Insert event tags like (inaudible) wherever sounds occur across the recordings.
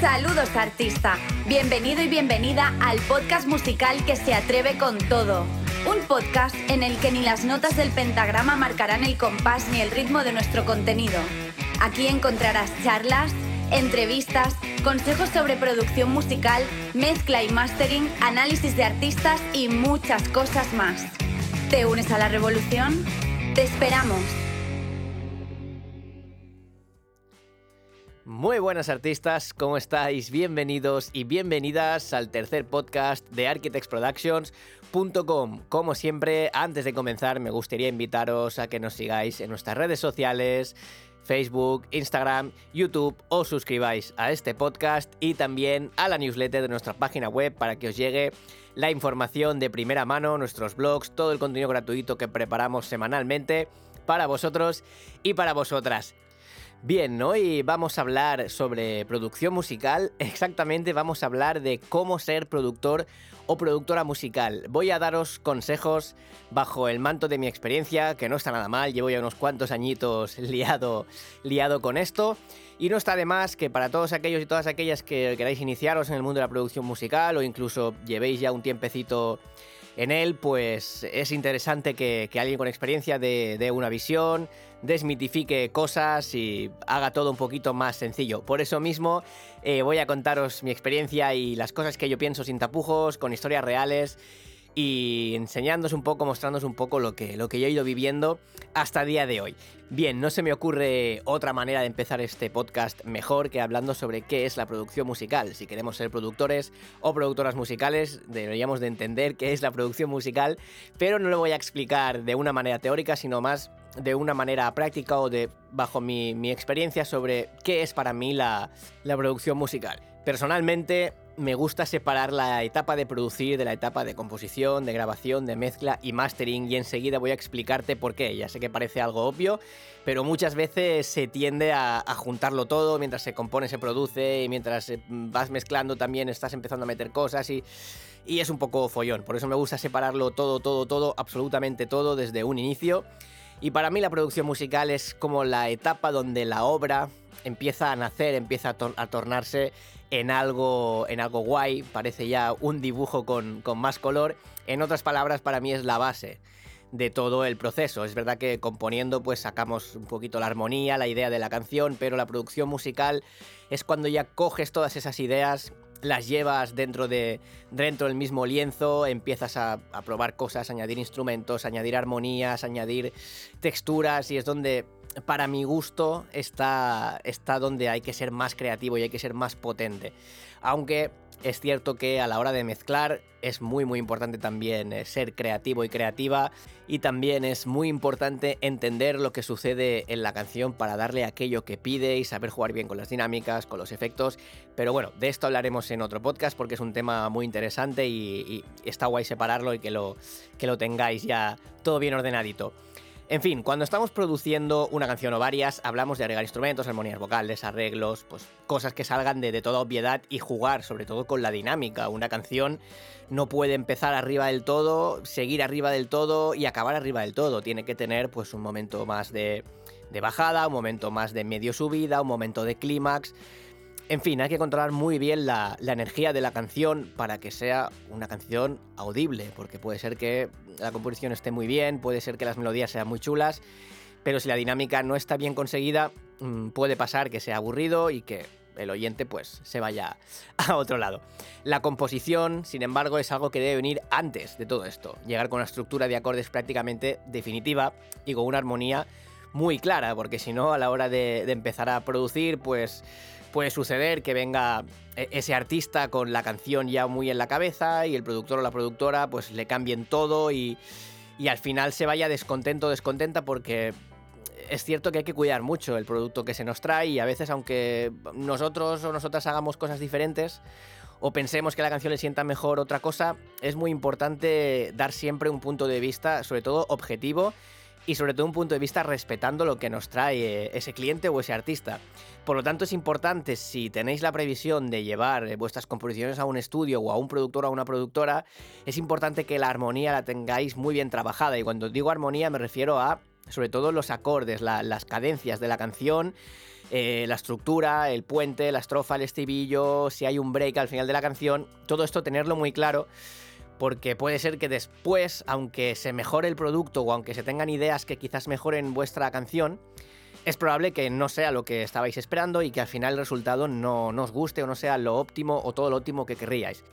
Saludos artista, bienvenido y bienvenida al podcast musical que se atreve con todo. Un podcast en el que ni las notas del pentagrama marcarán el compás ni el ritmo de nuestro contenido. Aquí encontrarás charlas, entrevistas, consejos sobre producción musical, mezcla y mastering, análisis de artistas y muchas cosas más. ¿Te unes a la revolución? Te esperamos. Muy buenas artistas, ¿cómo estáis? Bienvenidos y bienvenidas al tercer podcast de architectsproductions.com. Como siempre, antes de comenzar, me gustaría invitaros a que nos sigáis en nuestras redes sociales, Facebook, Instagram, YouTube o suscribáis a este podcast y también a la newsletter de nuestra página web para que os llegue la información de primera mano, nuestros blogs, todo el contenido gratuito que preparamos semanalmente para vosotros y para vosotras. Bien, hoy vamos a hablar sobre producción musical, (laughs) exactamente vamos a hablar de cómo ser productor o productora musical. Voy a daros consejos bajo el manto de mi experiencia, que no está nada mal, llevo ya unos cuantos añitos (laughs) liado, liado con esto. Y no está de más que para todos aquellos y todas aquellas que queráis iniciaros en el mundo de la producción musical o incluso llevéis ya un tiempecito en él, pues es interesante que, alguien con experiencia dé una visión, desmitifique cosas y haga todo un poquito más sencillo. Por eso mismo eh, voy a contaros mi experiencia y las cosas que yo pienso sin tapujos, con historias reales y enseñándoos un poco, mostrándoos un poco lo que, lo que yo he ido viviendo hasta el día de hoy. Bien, no se me ocurre otra manera de empezar este podcast mejor que hablando sobre qué es la producción musical. Si queremos ser productores o productoras musicales, deberíamos de entender qué es la producción musical, pero no lo voy a explicar de una manera teórica, sino más de una manera práctica o de bajo mi, experiencia sobre qué es para mí la, la producción musical. Personalmente me gusta separar la etapa de producir de la etapa de composición, de grabación, de mezcla y mastering y enseguida voy a explicarte por qué. Ya sé que parece algo obvio, pero muchas veces se tiende a, juntarlo todo mientras se compone, se produce y mientras eh, vas mezclando también estás empezando a meter cosas y, y es un poco follón. Por eso me gusta separarlo todo, todo, todo, absolutamente todo desde un inicio. Y para mí la producción musical es como la etapa donde la obra empieza a nacer, empieza a, tornarse en algo, en algo guay, parece ya un dibujo con, con más color. En otras palabras, para mí es la base de todo el proceso. Es verdad que componiendo pues sacamos un poquito la armonía, la idea de la canción, pero la producción musical es cuando ya coges todas esas ideas, las llevas dentro, de, dentro del mismo lienzo, empiezas a, a probar cosas, añadir instrumentos, añadir armonías, añadir texturas y es donde para mi gusto, está, está donde hay que ser más creativo y hay que ser más potente. Aunque es cierto que a la hora de mezclar es muy muy importante también eh, ser creativo y creativa y también es muy importante entender lo que sucede en la canción para darle aquello que pide y saber jugar bien con las dinámicas, con los efectos. Pero bueno, de esto hablaremos en otro podcast porque es un tema muy interesante y, está guay separarlo y que lo, que lo tengáis ya todo bien ordenadito. En fin, cuando estamos produciendo una canción o varias, hablamos de agregar instrumentos, armonías vocales, arreglos, pues cosas que salgan de, toda obviedad y jugar sobre todo con la dinámica. Una canción no puede empezar arriba del todo, seguir arriba del todo y acabar arriba del todo. Tiene que tener pues un momento más de, de bajada, un momento más de medio subida, un momento de clímax. En fin, hay que controlar muy bien la, energía de la canción para que sea una canción audible, porque puede ser que la composición esté muy bien, puede ser que las melodías sean muy chulas, pero si la dinámica no está bien conseguida, mm, puede pasar que sea aburrido y que el oyente pues se vaya a otro lado. La composición, sin embargo, es algo que debe venir antes de todo esto, llegar con una estructura de acordes prácticamente definitiva y con una armonía muy clara, porque si no, a la hora de empezar a producir, pues puede suceder que venga e-, ese artista con la canción ya muy en la cabeza y el productor o la productora pues le cambien todo y, al final se vaya descontento descontenta porque es cierto que hay que cuidar mucho el producto que se nos trae y a veces aunque nosotros o nosotras hagamos cosas diferentes o pensemos que la canción le sienta mejor otra cosa, es muy importante dar siempre un punto de vista, sobre todo objetivo, y sobre todo un punto de vista respetando lo que nos trae eh, ese cliente o ese artista. Por lo tanto es importante si tenéis la previsión de llevar eh, vuestras composiciones a un estudio o a un productor o a una productora, es importante que la armonía la tengáis muy bien trabajada y cuando digo armonía me refiero a sobre todo los acordes, las cadencias de la canción eh, la estructura, el puente, la estrofa, el estribillo, si hay un break al final de la canción, todo esto tenerlo muy claro porque puede ser que después, aunque se mejore el producto o aunque se tengan ideas que quizás mejoren vuestra canción, es probable que no sea lo que estabais esperando y que al final el resultado no, no os guste o no sea lo óptimo o todo lo óptimo que querríais.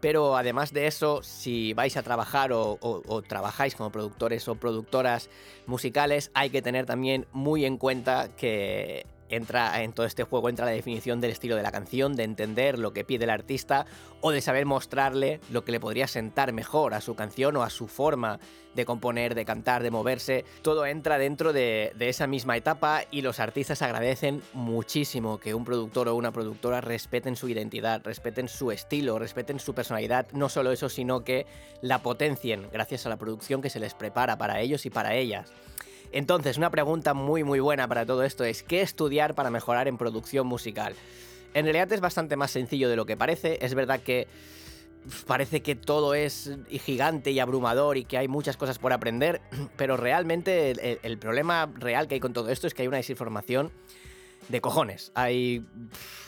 Pero además de eso, si vais a trabajar o, trabajáis como productores o productoras musicales, hay que tener también muy en cuenta que entra en todo este juego entra la definición del estilo de la canción, de entender lo que pide el artista o de saber mostrarle lo que le podría sentar mejor a su canción o a su forma de componer, de cantar, de moverse. Todo entra dentro de, esa misma etapa y los artistas agradecen muchísimo que un productor o una productora respeten su identidad, respeten su estilo, respeten su personalidad. No solo eso, sino que la potencien gracias a la producción que se les prepara para ellos y para ellas. Entonces, una pregunta muy muy buena para todo esto es, ¿qué estudiar para mejorar en producción musical? En realidad es bastante más sencillo de lo que parece, es verdad que parece que todo es gigante y abrumador y que hay muchas cosas por aprender, (clears throat) pero realmente el, el problema real que hay con todo esto es que hay una desinformación de cojones. Hay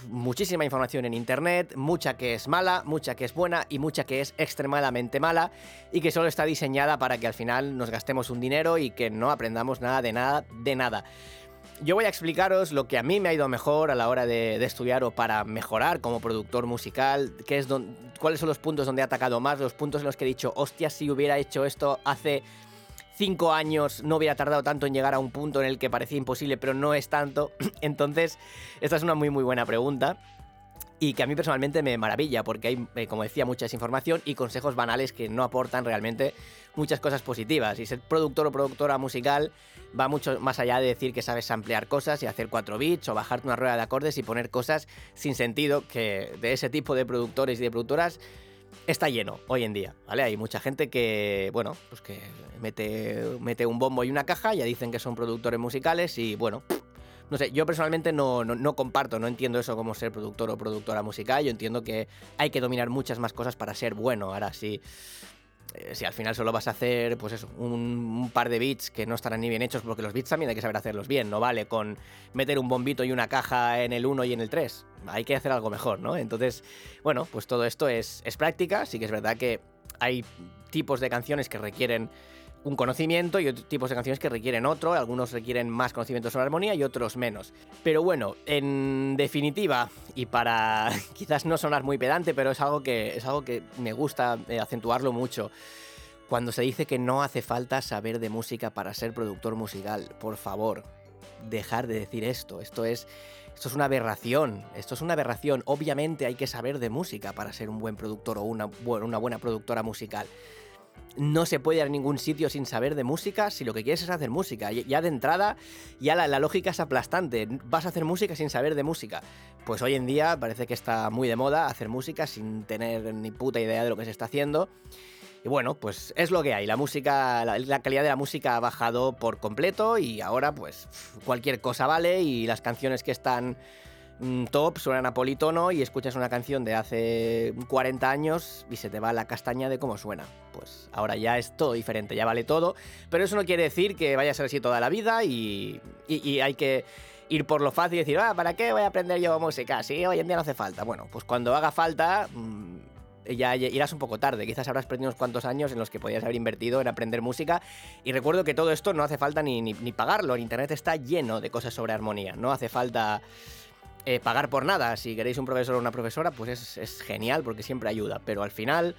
muchísima información en internet, mucha que es mala, mucha que es buena y mucha que es extremadamente mala y que solo está diseñada para que al final nos gastemos un dinero y que no aprendamos nada de nada de nada. Yo voy a explicaros lo que a mí me ha ido mejor a la hora de, estudiar o para mejorar como productor musical, qué es cuáles son los puntos donde he atacado más, los puntos en los que he dicho, hostia, si hubiera hecho esto hace cinco años no hubiera tardado tanto en llegar a un punto en el que parecía imposible, pero no es tanto. (clears throat) Entonces, esta es una muy muy buena pregunta y que a mí personalmente me maravilla porque hay, eh, como decía, mucha desinformación y consejos banales que no aportan realmente muchas cosas positivas. Y ser productor o productora musical va mucho más allá de decir que sabes ampliar cosas y hacer cuatro bits o bajarte una rueda de acordes y poner cosas sin sentido que de ese tipo de productores y de productoras está lleno hoy en día, ¿vale? Hay mucha gente que, bueno, pues que mete, mete un bombo y una caja, ya dicen que son productores musicales y, bueno, no sé, yo personalmente no, no, comparto, no entiendo eso como ser productor o productora musical, yo entiendo que hay que dominar muchas más cosas para ser bueno, ahora sí si al final solo vas a hacer, pues eso, un, par de beats que no estarán ni bien hechos, porque los beats también hay que saber hacerlos bien, no vale con meter un bombito y una caja en el 1 y en el 3. Hay que hacer algo mejor, ¿no? Entonces, bueno, pues todo esto es, es práctica, sí que es verdad que hay tipos de canciones que requieren un conocimiento y otros tipos de canciones que requieren otro, algunos requieren más conocimiento sobre armonía y otros menos. Pero bueno, en definitiva, y para (laughs) quizás no sonar muy pedante, pero es algo que, es algo que me gusta eh, acentuarlo mucho. Cuando se dice que no hace falta saber de música para ser productor musical, por favor, dejar de decir esto. Esto es, esto es una aberración. Esto es una aberración. Obviamente hay que saber de música para ser un buen productor o una, una buena productora musical no se puede ir a ningún sitio sin saber de música si lo que quieres es hacer música. Ya de entrada, ya la, lógica es aplastante. Vas a hacer música sin saber de música. Pues hoy en día parece que está muy de moda hacer música sin tener ni puta idea de lo que se está haciendo. Y bueno, pues es lo que hay. La música, la, calidad de la música ha bajado por completo y ahora pues cualquier cosa vale y las canciones que están top, suenan a politono y escuchas una canción de hace 40 años y se te va la castaña de cómo suena. Pues ahora ya es todo diferente, ya vale todo, pero eso no quiere decir que vaya a ser así toda la vida y, hay que ir por lo fácil y decir, ah, ¿para qué voy a aprender yo música? Sí, hoy en día no hace falta. Bueno, pues cuando haga falta, mm, ya irás un poco tarde. Quizás habrás perdido unos cuantos años en los que podías haber invertido en aprender música. Y recuerdo que todo esto no hace falta ni pagarlo. En internet está lleno de cosas sobre armonía. No hace falta eh, pagar por nada. Si queréis un profesor o una profesora, pues es, genial porque siempre ayuda. Pero al final,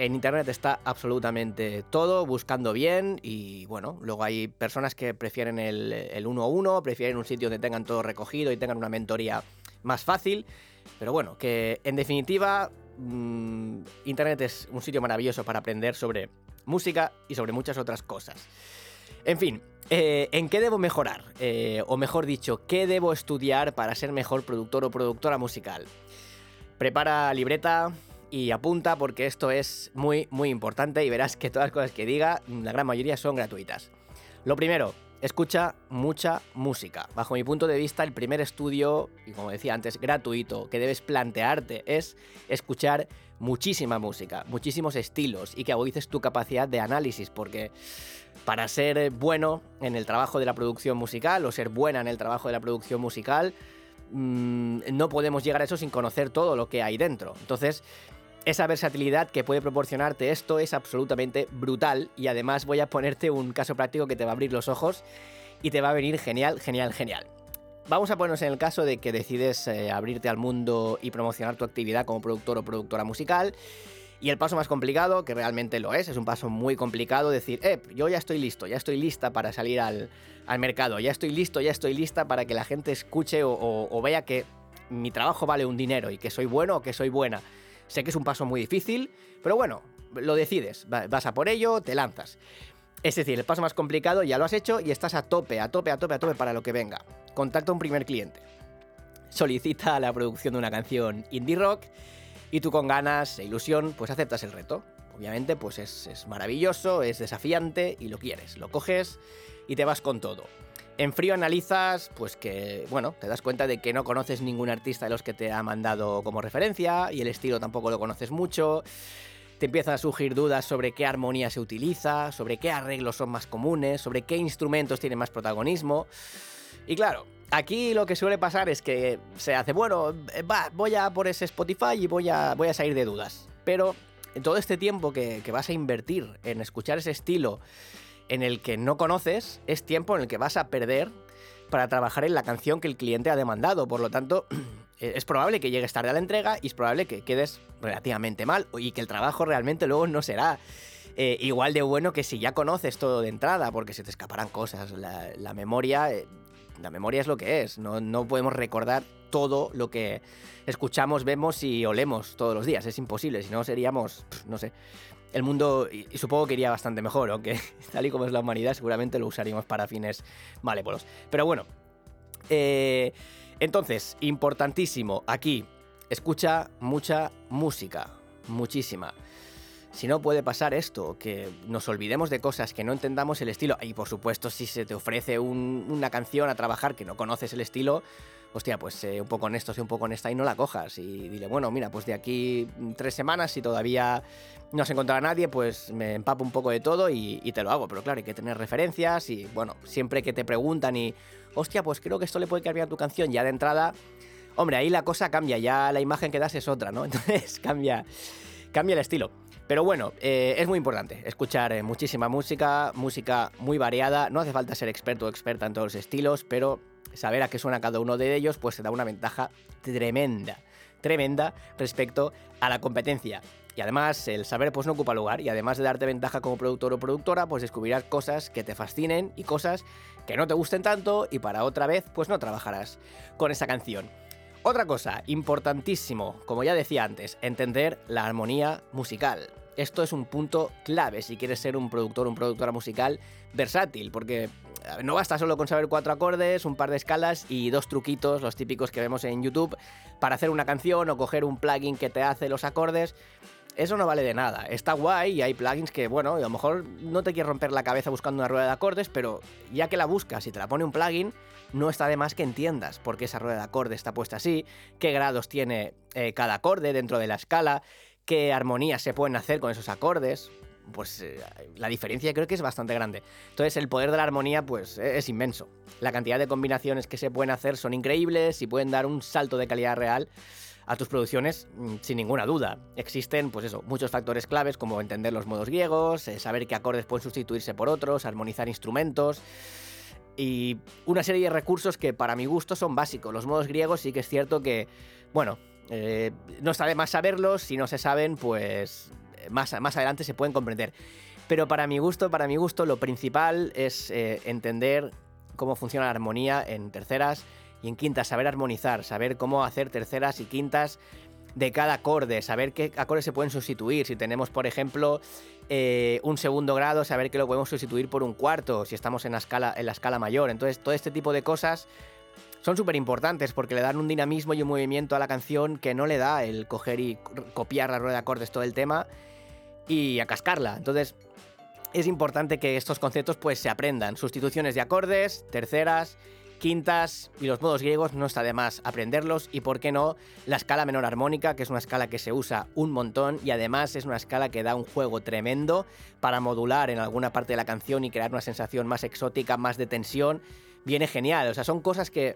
en Internet está absolutamente todo, buscando bien. Y bueno, luego hay personas que prefieren el, el uno a uno, prefieren un sitio donde tengan todo recogido y tengan una mentoría más fácil. Pero bueno, que en definitiva, mm, Internet es un sitio maravilloso para aprender sobre música y sobre muchas otras cosas. En fin, eh, ¿En qué debo mejorar? Eh, o mejor dicho, ¿qué debo estudiar para ser mejor productor o productora musical? Prepara libreta y apunta porque esto es muy, muy importante y verás que todas las cosas que diga, la gran mayoría son gratuitas. Lo primero, escucha mucha música. Bajo mi punto de vista, el primer estudio, y como decía antes, gratuito, que debes plantearte es escuchar muchísima música, muchísimos estilos y que agudices tu capacidad de análisis, porque para ser bueno en el trabajo de la producción musical o ser buena en el trabajo de la producción musical, mm, no podemos llegar a eso sin conocer todo lo que hay dentro. Entonces, esa versatilidad que puede proporcionarte esto es absolutamente brutal y además voy a ponerte un caso práctico que te va a abrir los ojos y te va a venir genial, genial, genial. Vamos a ponernos en el caso de que decides eh, abrirte al mundo y promocionar tu actividad como productor o productora musical. Y el paso más complicado, que realmente lo es, es un paso muy complicado, decir, eh, yo ya estoy listo, ya estoy lista para salir al, mercado, ya estoy listo, ya estoy lista para que la gente escuche o vea que mi trabajo vale un dinero y que soy bueno o que soy buena. Sé que es un paso muy difícil, pero bueno, lo decides, vas a por ello, te lanzas. Es decir, el paso más complicado ya lo has hecho y estás a tope, a tope, a tope, a tope para lo que venga. Contacta a un primer cliente. Solicita la producción de una canción indie rock y tú con ganas e ilusión pues aceptas el reto. Obviamente pues es, es maravilloso, es desafiante y lo quieres. Lo coges y te vas con todo. En frío analizas, pues que, bueno, te das cuenta de que no conoces ningún artista de los que te ha mandado como referencia y el estilo tampoco lo conoces mucho. Te empiezan a surgir dudas sobre qué armonía se utiliza, sobre qué arreglos son más comunes, sobre qué instrumentos tienen más protagonismo. Y claro, aquí lo que suele pasar es que se hace, bueno, va, voy a por ese Spotify y voy a, voy a salir de dudas. Pero en todo este tiempo que, que vas a invertir en escuchar ese estilo, en el que no conoces, es tiempo en el que vas a perder para trabajar en la canción que el cliente ha demandado. Por lo tanto, (clears throat) es probable que llegues tarde a la entrega y es probable que quedes relativamente mal y que el trabajo realmente luego no será eh, igual de bueno que si ya conoces todo de entrada, porque se te escaparán cosas. La, memoria, eh, la memoria es lo que es. No, no podemos recordar todo lo que escuchamos, vemos y olemos todos los días. Es imposible, si no seríamos, no sé, el mundo, y, supongo que iría bastante mejor, aunque (laughs) tal y como es la humanidad, seguramente lo usaríamos para fines malévolos. Pero bueno, eh, entonces, importantísimo, aquí, escucha mucha música, muchísima. Si no puede pasar esto, que nos olvidemos de cosas, que no entendamos el estilo, y por supuesto si se te ofrece una canción a trabajar que no conoces el estilo, hostia, pues un poco honesto, sé un poco honesta y no la cojas. Y dile, bueno, mira, pues de aquí tres semanas, si todavía no has encontrado a nadie, pues me empapo un poco de todo y, te lo hago. Pero claro, hay que tener referencias y, bueno, siempre que te preguntan y, hostia, pues creo que esto le puede cambiar tu canción ya de entrada, hombre, ahí la cosa cambia, ya la imagen que das es otra, ¿no? (laughs) Entonces cambia, cambia el estilo. Pero bueno, eh, es muy importante escuchar eh, muchísima música, música muy variada. No hace falta ser experto o experta en todos los estilos, pero saber a qué suena cada uno de ellos, pues te da una ventaja tremenda, tremenda respecto a la competencia. Y además, el saber pues no ocupa lugar, y además de darte ventaja como productor o productora, pues descubrirás cosas que te fascinen y cosas que no te gusten tanto, y para otra vez, pues no trabajarás con esa canción. Otra cosa, importantísimo, como ya decía antes, entender la armonía musical. Esto es un punto clave si quieres ser un productor un productora musical versátil, porque no basta solo con saber cuatro acordes, un par de escalas y dos truquitos, los típicos que vemos en YouTube, para hacer una canción o coger un plugin que te hace los acordes. Eso no vale de nada. Está guay y hay plugins que, bueno, a lo mejor no te quieres romper la cabeza buscando una rueda de acordes, pero ya que la buscas y te la pone un plugin, no está de más que entiendas por qué esa rueda de acordes está puesta así, qué grados tiene eh, cada acorde dentro de la escala, qué armonías se pueden hacer con esos acordes pues eh, la diferencia creo que es bastante grande. Entonces el poder de la armonía pues e-, es inmenso. La cantidad de combinaciones que se pueden hacer son increíbles y pueden dar un salto de calidad real a tus producciones mm, sin ninguna duda. Existen pues eso, muchos factores claves como entender los modos griegos, eh, saber qué acordes pueden sustituirse por otros, armonizar instrumentos y una serie de recursos que para mi gusto son básicos. Los modos griegos sí que es cierto que, bueno, eh, no está más saberlos, si no se saben, pues más, más adelante se pueden comprender. Pero para mi gusto, para mi gusto, lo principal es eh, entender cómo funciona la armonía en terceras y en quintas, saber armonizar, saber cómo hacer terceras y quintas de cada acorde, saber qué acordes se pueden sustituir. Si tenemos, por ejemplo, eh, un segundo grado, saber que lo podemos sustituir por un cuarto, si estamos en la escala, en la escala mayor. Entonces, todo este tipo de cosas son súper importantes porque le dan un dinamismo y un movimiento a la canción que no le da el coger y copiar la rueda de acordes todo el tema y a cascarla. Entonces, es importante que estos conceptos pues se aprendan. Sustituciones de acordes, terceras, quintas y los modos griegos no está de más aprenderlos y por qué no la escala menor armónica, que es una escala que se usa un montón y además es una escala que da un juego tremendo para modular en alguna parte de la canción y crear una sensación más exótica, más de tensión. Viene genial, o sea, son cosas que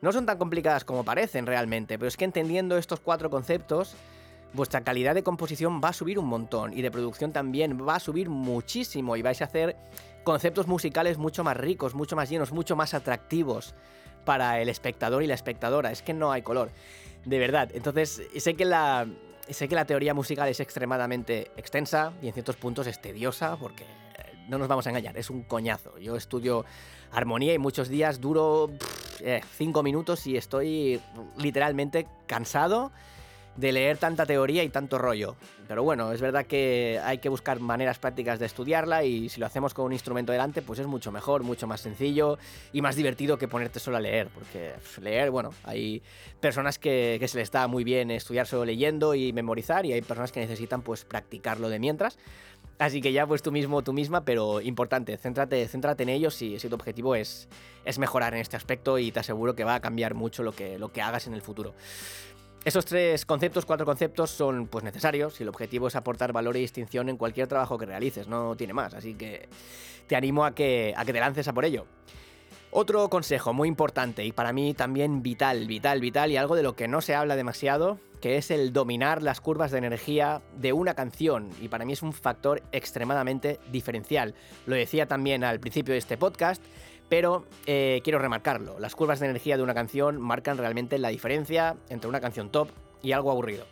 no son tan complicadas como parecen realmente, pero es que entendiendo estos cuatro conceptos vuestra calidad de composición va a subir un montón y de producción también va a subir muchísimo y vais a hacer conceptos musicales mucho más ricos, mucho más llenos, mucho más atractivos para el espectador y la espectadora. Es que no hay color, de verdad. Entonces, sé que la, sé que la teoría musical es extremadamente extensa y en ciertos puntos es tediosa porque no nos vamos a engañar, es un coñazo. Yo estudio armonía y muchos días duro eh, cinco minutos y estoy literalmente cansado de leer tanta teoría y tanto rollo. Pero bueno, es verdad que hay que buscar maneras prácticas de estudiarla y si lo hacemos con un instrumento delante, pues es mucho mejor, mucho más sencillo y más divertido que ponerte solo a leer. Porque leer, bueno, hay personas que, se les da muy bien estudiar solo leyendo y memorizar y hay personas que necesitan pues practicarlo de mientras. Así que ya pues tú mismo, tú misma, pero importante, céntrate, céntrate en ellos si, si tu objetivo es, es mejorar en este aspecto y te aseguro que va a cambiar mucho lo que, lo que hagas en el futuro. Esos tres conceptos, cuatro conceptos, son pues necesarios y el objetivo es aportar valor y distinción en cualquier trabajo que realices, no tiene más, así que te animo a que, a que te lances a por ello. Otro consejo muy importante y para mí también vital, vital, vital y algo de lo que no se habla demasiado, que es el dominar las curvas de energía de una canción y para mí es un factor extremadamente diferencial. Lo decía también al principio de este podcast pero eh, quiero remarcarlo, las curvas de energía de una canción marcan realmente la diferencia entre una canción top y algo aburrido.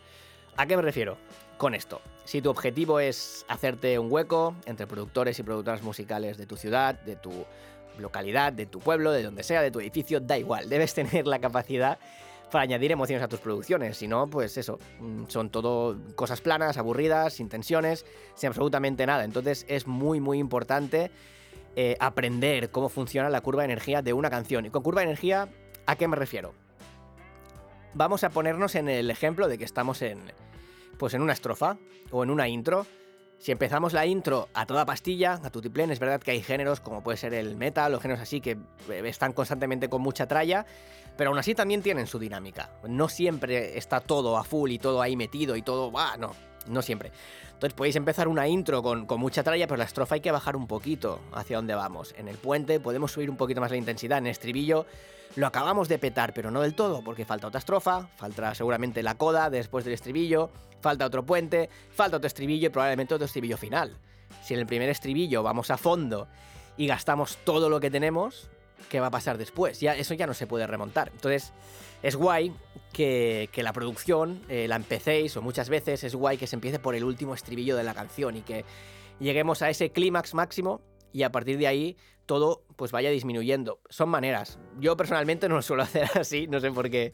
¿A qué me refiero? Con esto, si tu objetivo es hacerte un hueco entre productores y productoras musicales de tu ciudad, de tu localidad, de tu pueblo, de donde sea, de tu edificio, da igual, debes tener la capacidad para añadir emociones a tus producciones. Si no, pues eso, mm, son todo cosas planas, aburridas, sin tensiones, sin absolutamente nada. Entonces es muy, muy importante eh, aprender cómo funciona la curva de energía de una canción. Y con curva de energía, ¿a qué me refiero? Vamos a ponernos en el ejemplo de que estamos en, pues en una estrofa o en una intro. Si empezamos la intro a toda pastilla, a tutiplén, es verdad que hay géneros como puede ser el metal o géneros así que eh, están constantemente con mucha tralla, pero aún así también tienen su dinámica. No siempre está todo a full y todo ahí metido y todo, va, no, no siempre. Entonces podéis empezar una intro con, mucha tralla, pero la estrofa hay que bajar un poquito hacia donde vamos. En el puente podemos subir un poquito más la intensidad, en estribillo lo acabamos de petar, pero no del todo, porque falta otra estrofa, falta seguramente la coda después del estribillo, falta otro puente, falta otro estribillo y probablemente otro estribillo final. Si en el primer estribillo vamos a fondo y gastamos todo lo que tenemos, ¿qué va a pasar después? Ya, eso ya no se puede remontar. Entonces, es guay que, la producción eh, la empecéis, o muchas veces es guay que se empiece por el último estribillo de la canción y que lleguemos a ese clímax máximo y a partir de ahí todo pues vaya disminuyendo. Son maneras. Yo personalmente (laughs) no lo suelo hacer así, no sé por qué.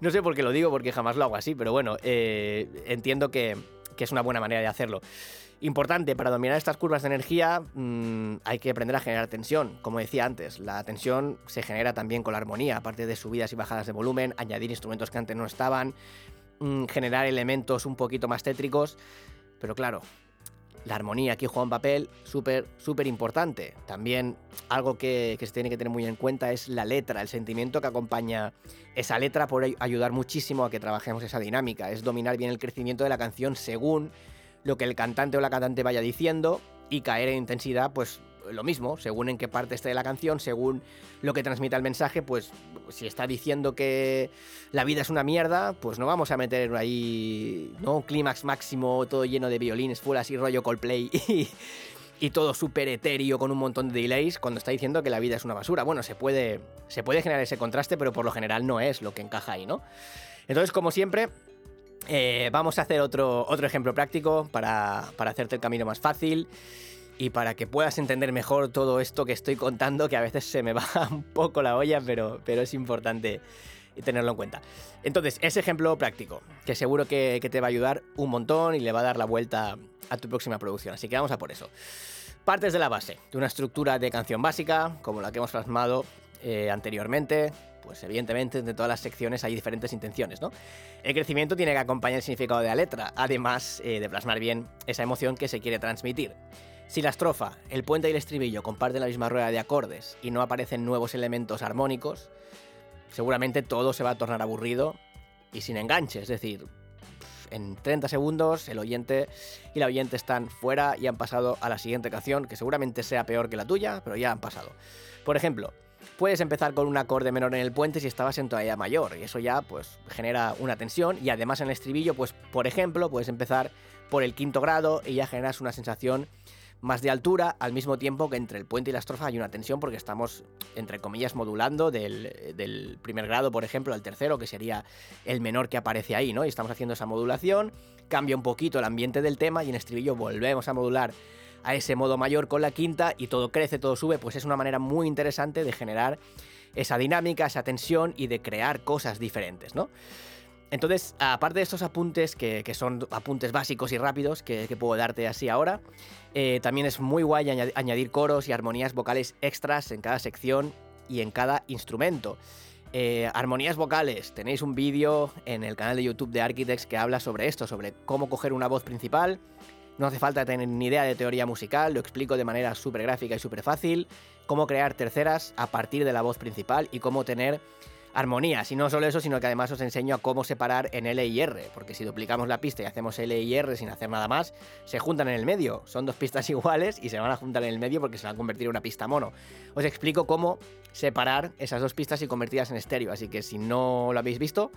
No sé por qué lo digo, porque jamás lo hago así, pero bueno, eh, entiendo que, que es una buena manera de hacerlo. Importante, para dominar estas curvas de energía mm, hay que aprender a generar tensión. Como decía antes, la tensión se genera también con la armonía, aparte de subidas y bajadas de volumen, añadir instrumentos que antes no estaban, mm, generar elementos un poquito más tétricos. Pero claro, la armonía aquí juega un papel súper, súper importante. También algo que, que, se tiene que tener muy en cuenta es la letra, el sentimiento que acompaña esa letra puede ayudar muchísimo a que trabajemos esa dinámica. Es dominar bien el crecimiento de la canción según lo que el cantante o la cantante vaya diciendo y caer en intensidad, pues lo mismo, según en qué parte esté de la canción, según lo que transmita el mensaje, pues si está diciendo que la vida es una mierda, pues no vamos a meter ahí, ¿no? Un clímax máximo, todo lleno de violines, full así rollo Coldplay (laughs) y, y todo súper etéreo con un montón de delays cuando está diciendo que la vida es una basura. Bueno, se puede, se puede generar ese contraste, pero por lo general no es lo que encaja ahí, ¿no? Entonces, como siempre, eh, vamos a hacer otro, otro ejemplo práctico para, hacerte el camino más fácil y para que puedas entender mejor todo esto que estoy contando, que a veces se me va (laughs) un poco la olla, pero, pero es importante tenerlo en cuenta. Entonces, ese ejemplo práctico, que seguro que, te va a ayudar un montón y le va a dar la vuelta a tu próxima producción. Así que vamos a por eso. Partes de la base, de una estructura de canción básica, como la que hemos plasmado eh, anteriormente, pues evidentemente de todas las secciones hay diferentes intenciones, ¿no? El crecimiento tiene que acompañar el significado de la letra, además eh, de plasmar bien esa emoción que se quiere transmitir. Si la estrofa, el puente y el estribillo comparten la misma rueda de acordes y no aparecen nuevos elementos armónicos, seguramente todo se va a tornar aburrido y sin enganche. Es decir, en 30 segundos el oyente y la oyente están fuera y han pasado a la siguiente canción, que seguramente sea peor que la tuya, pero ya han pasado. Por ejemplo, puedes empezar con un acorde menor en el puente si estabas en tonalidad mayor, y eso ya pues genera una tensión, y además en el estribillo, pues por ejemplo, puedes empezar por el quinto grado y ya generas una sensación más de altura, al mismo tiempo que entre el puente y la estrofa hay una tensión porque estamos, entre comillas, modulando del, primer grado, por ejemplo, al tercero, que sería el menor que aparece ahí, ¿no? Y estamos haciendo esa modulación, cambia un poquito el ambiente del tema y en estribillo volvemos a modular a ese modo mayor con la quinta y todo crece, todo sube, pues es una manera muy interesante de generar esa dinámica, esa tensión y de crear cosas diferentes, ¿no? Entonces, aparte de estos apuntes, que, son apuntes básicos y rápidos que, puedo darte así ahora, eh, también es muy guay añadir coros y armonías vocales extras en cada sección y en cada instrumento. Eh, armonías vocales, tenéis un vídeo en el canal de YouTube de Architects que habla sobre esto, sobre cómo coger una voz principal. No hace falta tener ni idea de teoría musical, lo explico de manera súper gráfica y súper fácil. Cómo crear terceras a partir de la voz principal y cómo tener armonías. Y no solo eso, sino que además os enseño a cómo separar en L y R, porque si duplicamos la pista y hacemos L y R sin hacer nada más, se juntan en el medio. Son dos pistas (laughs) iguales y se van a juntar en el medio porque se van a convertir en una pista mono. Os explico cómo separar esas dos pistas y convertirlas en estéreo, así que si no lo habéis visto,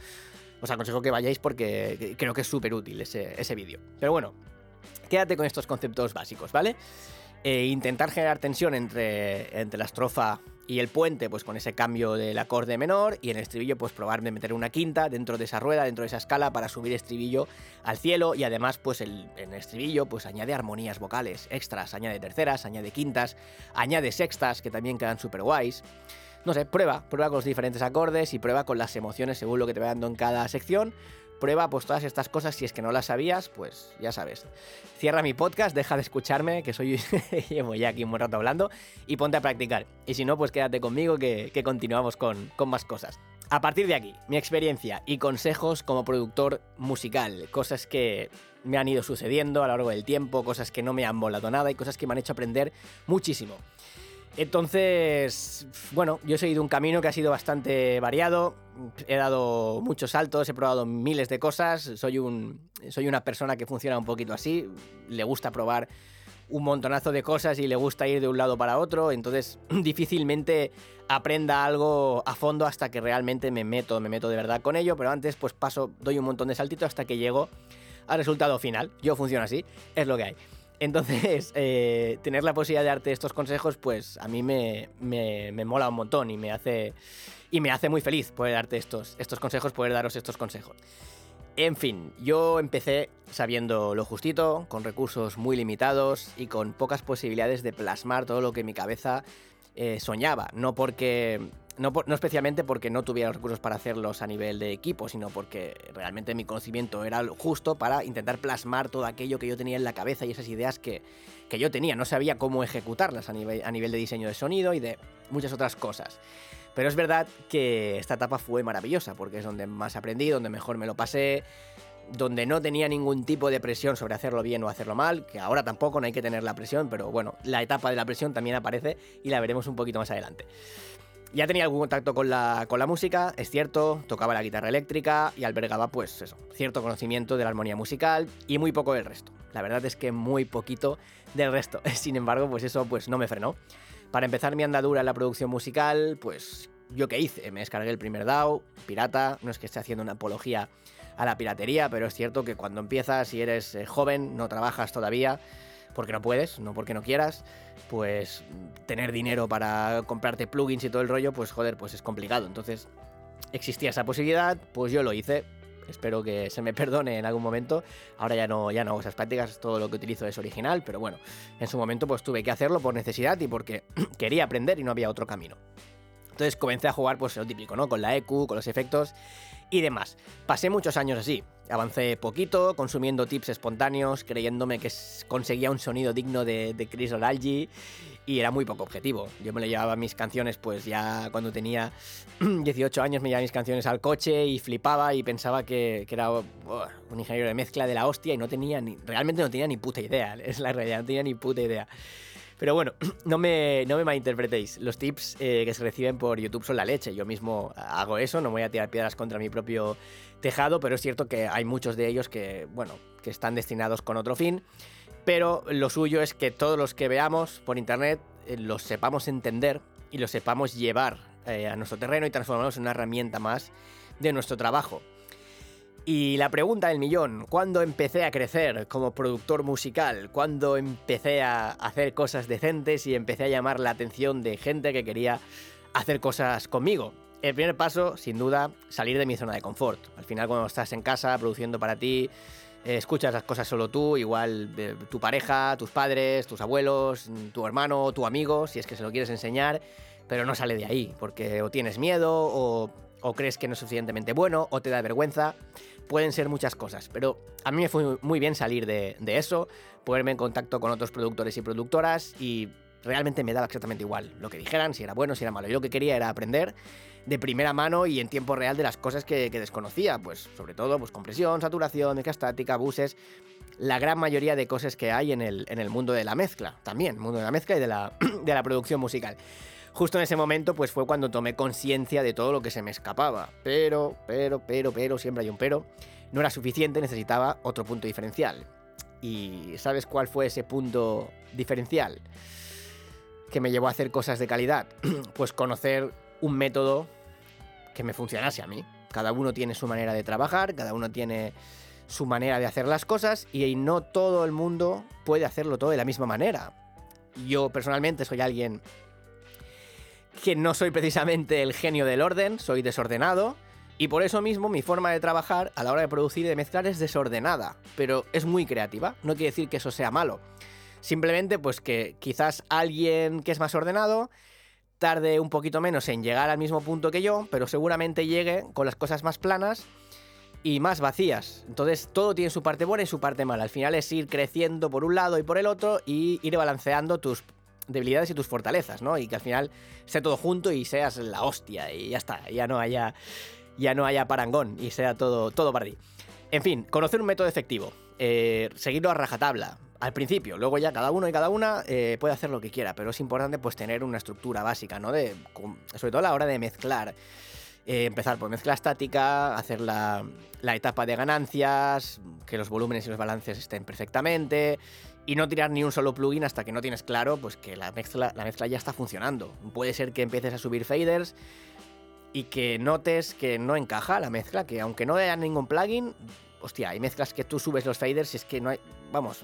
os aconsejo que vayáis porque creo que es súper útil ese, ese vídeo. Pero bueno, quédate con estos conceptos básicos, ¿vale? E intentar generar tensión entre, entre la estrofa y el puente, pues con ese cambio del acorde menor, y en el estribillo, pues probar de meter una quinta dentro de esa rueda, dentro de esa escala, para subir estribillo al cielo, y además, pues el, en el estribillo, pues añade armonías vocales extras, añade terceras, añade quintas, añade sextas, que también quedan súper guays. No sé, prueba, prueba con los diferentes acordes y prueba con las emociones según lo que te va dando en cada sección, Prueba pues todas estas cosas, si es que no las sabías, pues ya sabes. Cierra mi podcast, deja de escucharme, que soy (laughs) llevo ya aquí un buen rato hablando, y ponte a practicar. Y si no, pues quédate conmigo que, continuamos con, con más cosas. A partir de aquí, mi experiencia y consejos como productor musical, cosas que me han ido sucediendo a lo largo del tiempo, cosas que no me han volado nada y cosas que me han hecho aprender muchísimo. Entonces, bueno, yo he seguido un camino que ha sido bastante variado. He dado muchos saltos, he probado miles de cosas. Soy, un, soy una persona que funciona un poquito así. Le gusta probar un montonazo de cosas y le gusta ir de un lado para otro. Entonces, (clears throat) difícilmente aprenda algo a fondo hasta que realmente me meto, me meto de verdad con ello. Pero antes, pues paso, doy un montón de saltitos hasta que llego al resultado final. Yo funciono así, es lo que hay. Entonces, (laughs) eh, tener la posibilidad de darte estos consejos, pues a mí me, mola un montón y me hace, y me hace muy feliz poder darte estos, estos consejos, poder daros estos consejos. En fin, yo empecé sabiendo lo justito, con recursos muy limitados y con pocas posibilidades de plasmar todo lo que mi cabeza eh, soñaba. No porque no, especialmente porque no tuviera los recursos para hacerlos a nivel de equipo, sino porque realmente mi conocimiento era justo para intentar plasmar todo aquello que yo tenía en la cabeza y esas ideas que, yo tenía. No sabía cómo ejecutarlas a nivel, a nivel de diseño de sonido y de muchas otras cosas. Pero es verdad que esta etapa fue maravillosa, porque es donde más aprendí, donde mejor me lo pasé, donde no tenía ningún tipo de presión sobre hacerlo bien o hacerlo mal, que ahora tampoco no hay que tener la presión, pero bueno, la etapa de la presión también aparece y la veremos un poquito más adelante. Ya tenía algún contacto con la, con la música, es cierto, tocaba la guitarra eléctrica y albergaba, pues eso, cierto conocimiento de la armonía musical y muy poco del resto. La verdad es que muy poquito del resto. (laughs) Sin embargo, pues eso pues no me frenó. Para empezar mi andadura en la producción musical, pues yo qué hice, me descargué el primer DAO, pirata, no es que esté haciendo una apología a la piratería, pero es cierto que cuando empiezas y eres eh, joven, no trabajas todavía, porque no puedes, no porque no quieras, pues tener dinero para comprarte plugins y todo el rollo, pues joder, pues es complicado. Entonces, existía esa posibilidad, pues yo lo hice. Espero que se me (laughs) perdone en algún momento. Ahora ya no, ya no hago esas prácticas, todo lo que utilizo es original, pero bueno, en su momento pues tuve que hacerlo por necesidad y porque (clears throat) quería aprender y no había otro camino. Entonces comencé a jugar pues lo típico, ¿no? Con la EQ, con los efectos y demás. Pasé muchos años así. Avancé poquito, consumiendo tips espontáneos, creyéndome que conseguía un sonido digno de, Chris Oralgi. y era muy poco objetivo. Yo me le llevaba mis canciones, pues ya cuando tenía (clears throat) 18 años me llevaba mis canciones al coche y flipaba y pensaba que, era oh, un ingeniero de mezcla de la hostia y no tenía ni, realmente no tenía ni puta idea, (laughs) es la realidad, no tenía ni puta idea. Pero bueno, (clears throat) no me, no me malinterpretéis. Los tips eh, que se reciben por YouTube son la leche. Yo mismo hago eso, no voy a tirar piedras contra mi propio tejado, pero es cierto que hay muchos de ellos que, bueno, que están destinados con otro fin pero lo suyo es que todos los que veamos por internet eh, los sepamos entender y los sepamos llevar eh, a nuestro terreno y transformarlos en una herramienta más de nuestro trabajo. Y la pregunta del millón, ¿cuándo empecé a crecer como productor musical? ¿Cuándo empecé a hacer cosas decentes y empecé a llamar la atención de gente que quería hacer cosas conmigo? El primer paso, sin duda, salir de mi zona de confort. Al final, cuando estás en casa produciendo para ti, eh, escuchas las cosas solo tú, igual tu pareja, tus padres, tus abuelos, tu hermano, tu amigo, si es que se lo quieres enseñar, pero no sale de ahí, porque o tienes miedo, o, crees que no es suficientemente bueno, o te da vergüenza. Pueden ser muchas cosas, pero a mí me fue muy bien salir de, eso, ponerme en contacto con otros productores y productoras y realmente me daba exactamente igual lo que dijeran, si era bueno, si era malo. Yo lo que quería era aprender de primera mano y en tiempo real de las cosas que, desconocía, pues sobre todo pues compresión, saturación, mezcla estática, buses, la gran mayoría de cosas que hay en el, mundo de la mezcla, también, mundo de la mezcla y de la (clears throat) producción musical. Justo en ese momento pues fue cuando tomé conciencia de todo lo que se me escapaba, pero, pero, pero, pero, siempre hay un pero, no era suficiente, necesitaba otro punto diferencial. ¿Y sabes cuál fue ese punto diferencial? que me llevó a hacer cosas de calidad? (clears throat) Pues conocer un método que me funcionase a mí. Cada uno tiene su manera de trabajar, cada uno tiene su manera de hacer las cosas y no todo el mundo puede hacerlo todo de la misma manera. Yo personalmente soy alguien que no soy precisamente el genio del orden, soy desordenado y por eso mismo mi forma de trabajar a la hora de producir y de mezclar es desordenada, pero es muy creativa, no quiere decir que eso sea malo. Simplemente pues que quizás alguien que es más ordenado tarde un poquito menos en llegar al mismo punto que yo, pero seguramente llegue con las cosas más planas y más vacías. Entonces todo tiene su parte buena y su parte mala. Al final es ir creciendo por un lado y por el otro y ir balanceando tus debilidades y tus fortalezas, ¿no? Y que al final esté todo junto y seas la hostia y ya está, ya no haya ya no haya parangón y sea todo todo para ti. En fin, conocer un método efectivo, eh, seguirlo a rajatabla, al principio, luego ya cada uno y cada una eh, puede hacer lo que quiera, pero es importante pues tener una estructura básica, ¿no? De, sobre todo a la hora de mezclar. Eh, empezar por mezcla estática, hacer la, etapa de ganancias, que los volúmenes y los balances estén perfectamente y no tirar ni un solo plugin hasta que no tienes claro pues que la mezcla, la mezcla ya está funcionando. Puede ser que empieces a subir faders y que notes que no encaja la mezcla, que aunque no haya ningún plugin, hostia, hay mezclas que tú subes los faders y es que no hay, vamos,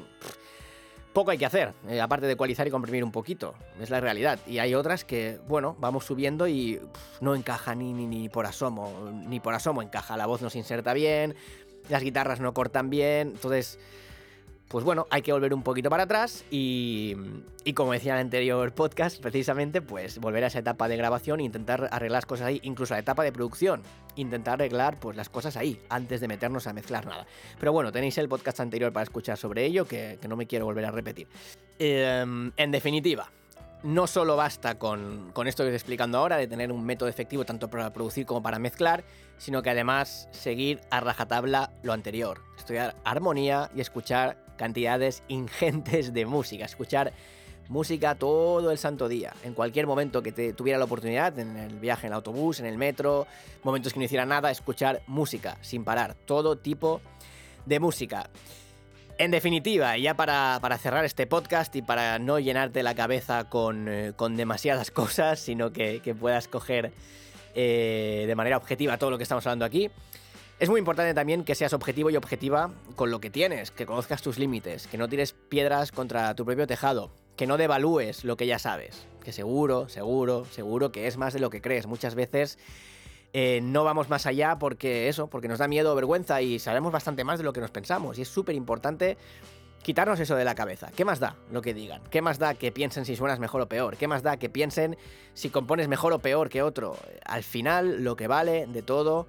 poco hay que hacer, eh, aparte de ecualizar y comprimir un poquito, es la realidad. Y hay otras que, bueno, vamos subiendo y no encaja ni, ni, ni por asomo, ni por asomo encaja, la voz no se inserta bien, las guitarras no cortan bien, entonces pues bueno, hay que volver un poquito para atrás y, como decía en el anterior podcast, precisamente, pues volver a esa etapa de grabación e intentar arreglar las cosas ahí, incluso a la etapa de producción, intentar arreglar pues las cosas ahí, antes de meternos a mezclar nada. Pero bueno, tenéis el podcast anterior para escuchar sobre ello, que, no me quiero volver a repetir. Em, en definitiva, no solo basta con, esto que estoy explicando ahora, de tener un método efectivo tanto para producir como para mezclar, sino que además seguir a rajatabla lo anterior, estudiar armonía y escuchar cantidades (laughs) ingentes de música, escuchar música todo el santo día, en cualquier momento que te tuviera la oportunidad, en el viaje en el autobús, en el metro, momentos que no hiciera nada, escuchar música sin parar, todo tipo de música. En definitiva, ya para, cerrar este podcast y para no llenarte la cabeza con, eh, demasiadas (laughs) cosas, sino que, puedas coger eh, de manera objetiva todo lo que estamos hablando aquí, es muy importante también que seas objetivo y objetiva con lo que tienes, que conozcas tus límites, que no tires piedras contra tu propio tejado, que no devalúes lo que ya sabes, que seguro, seguro, seguro que es más de lo que crees. Muchas veces eh, no vamos más allá porque eso, porque nos da miedo o vergüenza y sabemos bastante más de lo que nos pensamos. Y es súper importante quitarnos eso de la cabeza. ¿Qué más da lo que digan? ¿Qué más da que piensen si suenas mejor o peor? ¿Qué más da que piensen si compones mejor o peor que otro? Al final, lo que vale de todo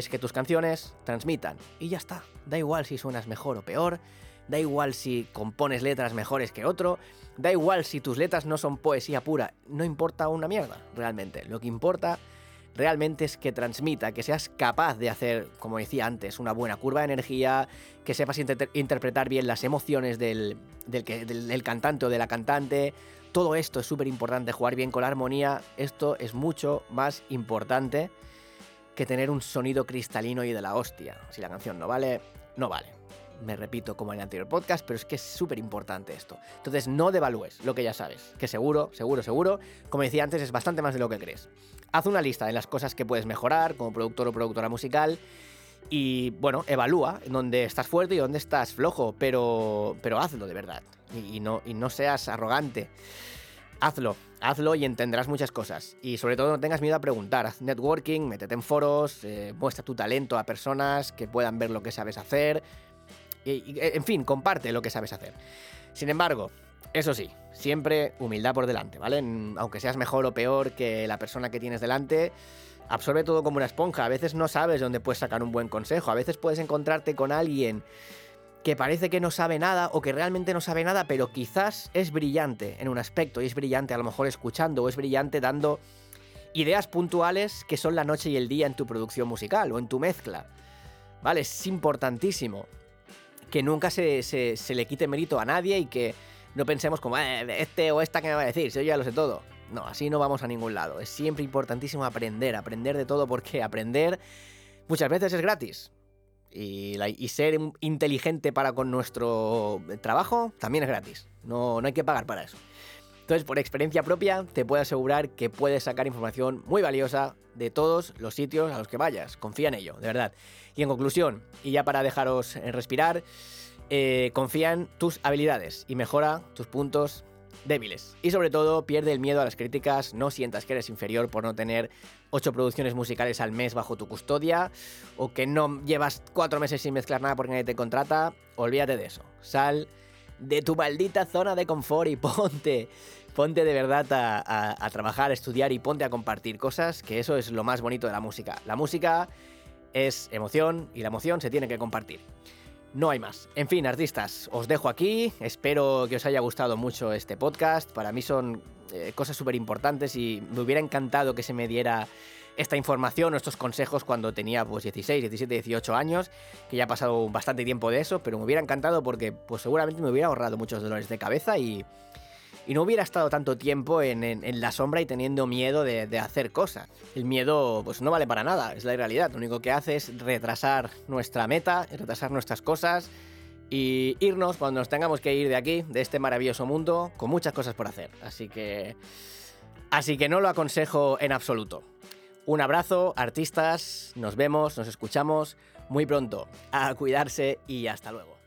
es que tus canciones transmitan. Y ya está. Da igual si suenas mejor o peor, da igual si compones letras mejores que otro, da igual si tus letras no son poesía pura, no importa una mierda, realmente. Lo que importa realmente es que transmita, que seas capaz de hacer, como decía antes, una buena curva de energía, que sepas interpretar bien las emociones del, del, cantante o de la cantante. Todo esto es súper importante, jugar bien con la armonía. Esto es mucho más importante que tener un sonido cristalino y de la hostia. Si la canción no vale, no vale me repito como en el anterior podcast, pero es que es súper importante esto. Entonces no devalúes lo que ya sabes, que seguro, seguro, seguro, como decía antes, es bastante más de lo que crees. Haz una lista de las cosas que puedes mejorar como productor o productora musical y, bueno, evalúa dónde estás fuerte y dónde estás flojo, pero, pero hazlo de verdad y, no, y no seas arrogante. Hazlo, hazlo y entenderás muchas cosas. Y sobre todo no tengas miedo a preguntar. Haz networking, métete en foros, eh, muestra tu talento a personas que puedan ver lo que sabes hacer en fin, comparte lo que sabes hacer. Sin embargo, eso sí, siempre humildad por delante, ¿vale? Aunque seas mejor o peor que la persona que tienes delante, absorbe todo como una esponja. A veces no sabes dónde puedes sacar un buen consejo. A veces puedes encontrarte con alguien que parece que no sabe nada o que realmente no sabe nada, pero quizás es brillante en un aspecto y es brillante a lo mejor escuchando o es brillante dando ideas puntuales que son la noche y el día en tu producción musical o en tu mezcla. ¿Vale? Es importantísimo que nunca se, le quite mérito a nadie y que no pensemos como, eh, este o esta que me va a decir, yo ya lo sé todo. No, así no vamos a ningún lado. Es siempre importantísimo aprender, aprender de todo porque aprender muchas veces es gratis. Y, ser inteligente para con nuestro trabajo también es gratis. No, no hay que pagar para eso. Entonces, por experiencia propia, te puedo asegurar que puedes sacar información muy valiosa de todos los sitios a los que vayas. Confía en ello, de verdad. Y en conclusión, y ya para dejaros eh, respirar, eh, confía en tus habilidades y mejora tus puntos débiles. Y sobre todo, pierde el miedo a las críticas, no sientas que eres inferior por no tener ocho producciones musicales al mes bajo tu custodia, o que no llevas cuatro meses sin mezclar nada porque nadie te contrata, olvídate de eso. Sal de tu maldita zona de confort y (laughs) ponte ponte de verdad a, trabajar, a estudiar y ponte a compartir cosas, que eso es lo más bonito de la música. La música es emoción y la emoción se tiene que compartir. No hay más. En fin, artistas, os dejo aquí. Espero que os haya gustado mucho este podcast. Para mí son eh, cosas súper importantes y me hubiera encantado que se me diera esta información o estos consejos cuando tenía pues 16, 17, 18 años, que ya ha pasado bastante tiempo de eso, pero me hubiera encantado porque pues seguramente me hubiera ahorrado muchos dolores de cabeza y, y no hubiera estado tanto tiempo en, la sombra y teniendo miedo de, hacer cosas. El miedo pues no vale para nada, es la realidad. Lo único que hace es retrasar nuestra meta, retrasar nuestras cosas y irnos cuando nos tengamos que ir de aquí, de este maravilloso mundo, con muchas cosas por hacer. Así que... Así que no lo aconsejo en absoluto. Un abrazo, artistas, nos vemos, nos escuchamos muy pronto. A cuidarse y hasta luego.